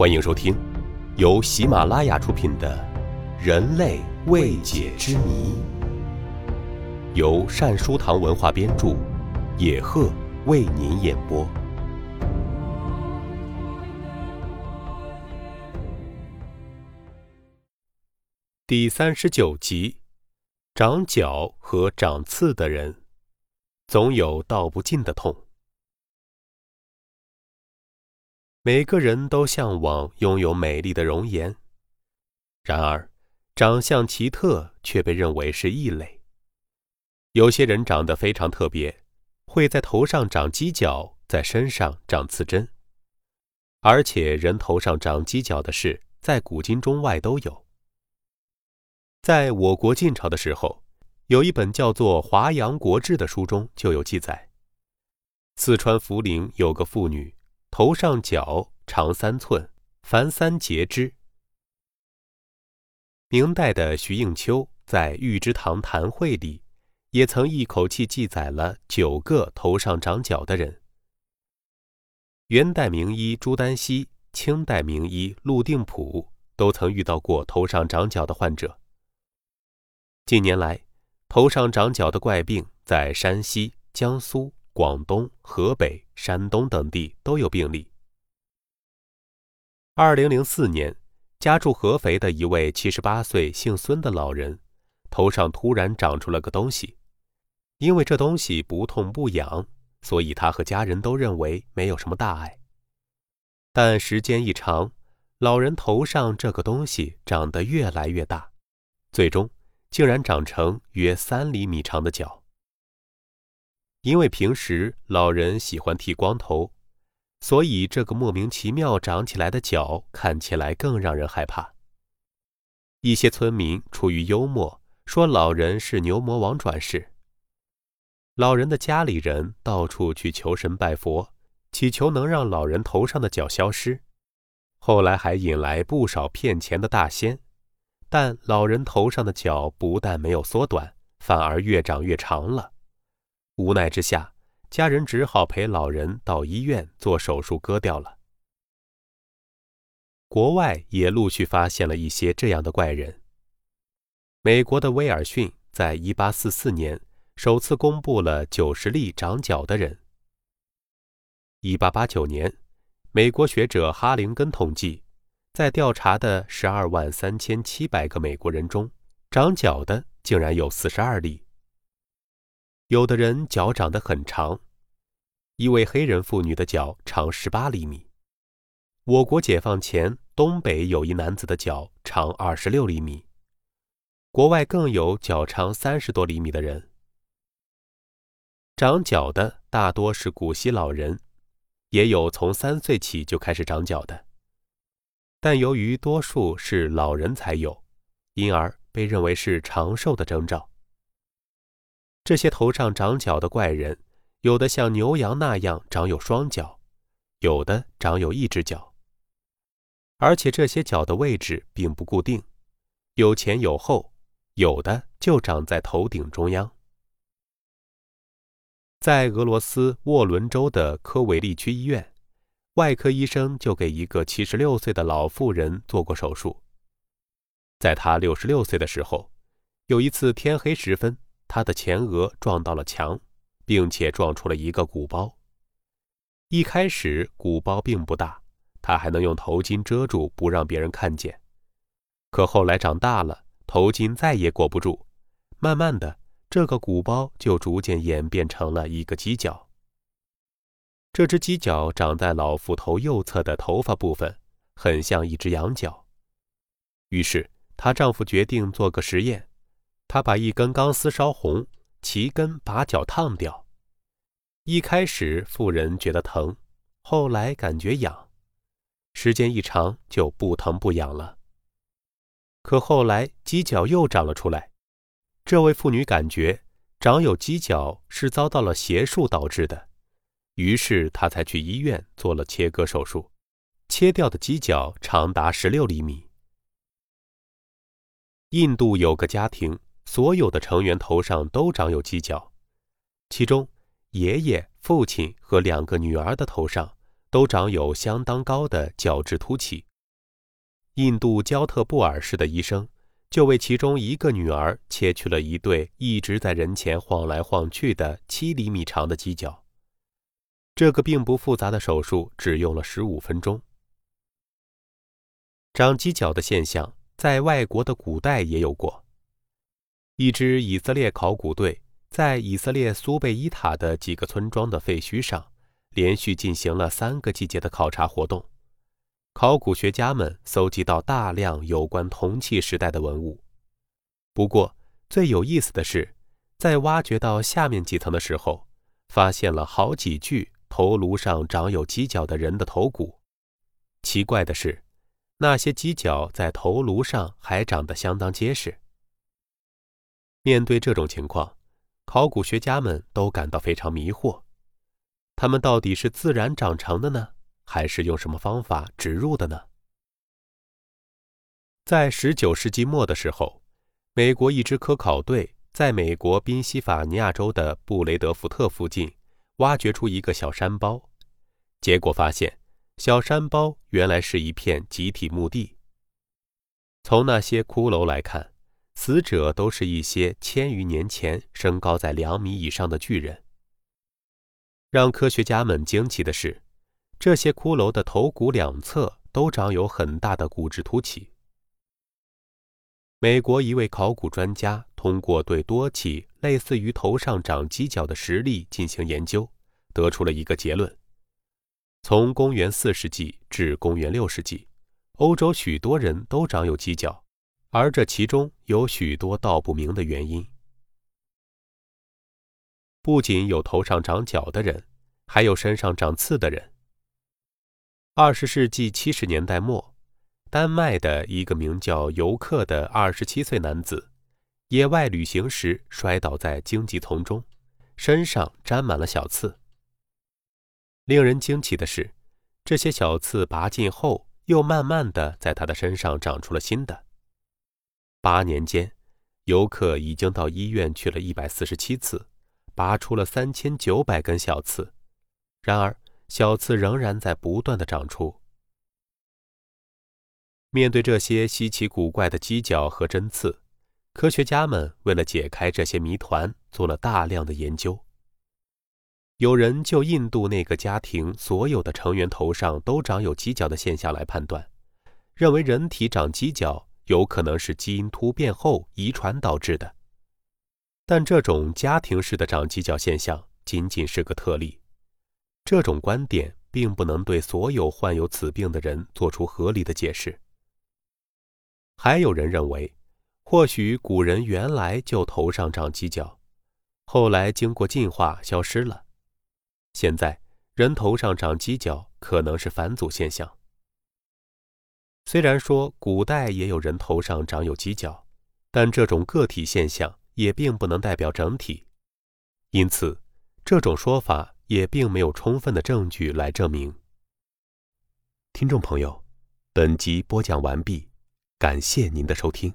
欢迎收听由喜马拉雅出品的《人类未解之谜》，由善书堂文化编著，野鹤为您演播。第三十九集：长角和长刺的人，总有道不尽的痛。每个人都向往拥有美丽的容颜，然而，长相奇特却被认为是异类。有些人长得非常特别，会在头上长犄角，在身上长刺针，而且人头上长犄角的事，在古今中外都有。在我国晋朝的时候，有一本叫做《华阳国志》的书中就有记载：四川涪陵有个妇女。头上角长三寸，凡三节之。明代的徐应秋在《玉芝堂谈会》里，也曾一口气记载了九个头上长角的人。元代名医朱丹溪、清代名医陆定普都曾遇到过头上长角的患者。近年来，头上长角的怪病在山西、江苏。广东、河北、山东等地都有病例。二零零四年，家住合肥的一位七十八岁姓孙的老人，头上突然长出了个东西，因为这东西不痛不痒，所以他和家人都认为没有什么大碍。但时间一长，老人头上这个东西长得越来越大，最终竟然长成约三厘米长的角。因为平时老人喜欢剃光头，所以这个莫名其妙长起来的角看起来更让人害怕。一些村民出于幽默，说老人是牛魔王转世。老人的家里人到处去求神拜佛，祈求能让老人头上的角消失。后来还引来不少骗钱的大仙，但老人头上的角不但没有缩短，反而越长越长了。无奈之下，家人只好陪老人到医院做手术，割掉了。国外也陆续发现了一些这样的怪人。美国的威尔逊在1844年首次公布了90例长脚的人。1889年，美国学者哈林根统计，在调查的12万3700个美国人中，长脚的竟然有42例。有的人脚长得很长，一位黑人妇女的脚长十八厘米。我国解放前，东北有一男子的脚长二十六厘米。国外更有脚长三十多厘米的人。长脚的大多是古稀老人，也有从三岁起就开始长脚的，但由于多数是老人才有，因而被认为是长寿的征兆。这些头上长角的怪人，有的像牛羊那样长有双角，有的长有一只角。而且这些角的位置并不固定，有前有后，有的就长在头顶中央。在俄罗斯沃伦州的科维利区医院，外科医生就给一个七十六岁的老妇人做过手术。在她六十六岁的时候，有一次天黑时分。他的前额撞到了墙，并且撞出了一个鼓包。一开始鼓包并不大，他还能用头巾遮住，不让别人看见。可后来长大了，头巾再也裹不住，慢慢的，这个鼓包就逐渐演变成了一个犄角。这只犄角长在老妇头右侧的头发部分，很像一只羊角。于是她丈夫决定做个实验。他把一根钢丝烧红，齐根把脚烫掉。一开始妇人觉得疼，后来感觉痒，时间一长就不疼不痒了。可后来犄角又长了出来，这位妇女感觉长有犄角是遭到了邪术导致的，于是她才去医院做了切割手术，切掉的犄角长达十六厘米。印度有个家庭。所有的成员头上都长有犄角，其中爷爷、父亲和两个女儿的头上都长有相当高的角质突起，印度焦特布尔市的医生就为其中一个女儿切去了一对一直在人前晃来晃去的七厘米长的犄角。这个并不复杂的手术只用了十五分钟。长犄角的现象在外国的古代也有过。一支以色列考古队在以色列苏贝伊塔的几个村庄的废墟上连续进行了三个季节的考察活动。考古学家们搜集到大量有关铜器时代的文物。不过，最有意思的是，在挖掘到下面几层的时候，发现了好几具头颅上长有犄角的人的头骨。奇怪的是，那些犄角在头颅上还长得相当结实。面对这种情况，考古学家们都感到非常迷惑：它们到底是自然长成的呢？还是用什么方法植入的呢？在十九世纪末的时候，美国一支科考队在美国宾夕法尼亚州的布雷德福特附近挖掘出一个小山包，结果发现，小山包原来是一片集体墓地。从那些骷髅来看，死者都是一些千余年前身高在两米以上的巨人。让科学家们惊奇的是。这些骷髅的头骨两侧都长有很大的骨质凸起。美国一位考古专家通过对多起类似于头上长犄角的实例进行研究，得出了一个结论：从公元四世纪至公元六世纪，欧洲许多人都长有犄角，而这其中有许多道不明的原因。不仅有头上长角的人，还有身上长刺的人。二十世纪七十年代末，丹麦的一个名叫尤克的二十七岁男子，野外旅行时摔倒在荆棘丛中，身上沾满了小刺。令人惊奇的是，这些小刺拔尽后，又慢慢的在他的身上长出了新的。八年间，游客已经到医院去了一百四十七次，拔出了三千九百根小刺。然而，小刺仍然在不断的长出。面对这些稀奇古怪的犄角和针刺，科学家们为了解开这些谜团，做了大量的研究。有人就印度那个家庭所有的成员头上都长有犄角的现象来判断，认为人体长犄角有可能是基因突变后遗传导致的。但这种家庭式的长犄角现象仅仅是个特例。这种观点并不能对所有患有此病的人做出合理的解释。还有人认为，或许古人原来就头上长犄角，后来经过进化消失了。现在人头上长犄角可能是返祖现象。虽然说古代也有人头上长有犄角，但这种个体现象也并不能代表整体，因此这种说法。也并没有充分的证据来证明。听众朋友，本集播讲完毕，感谢您的收听。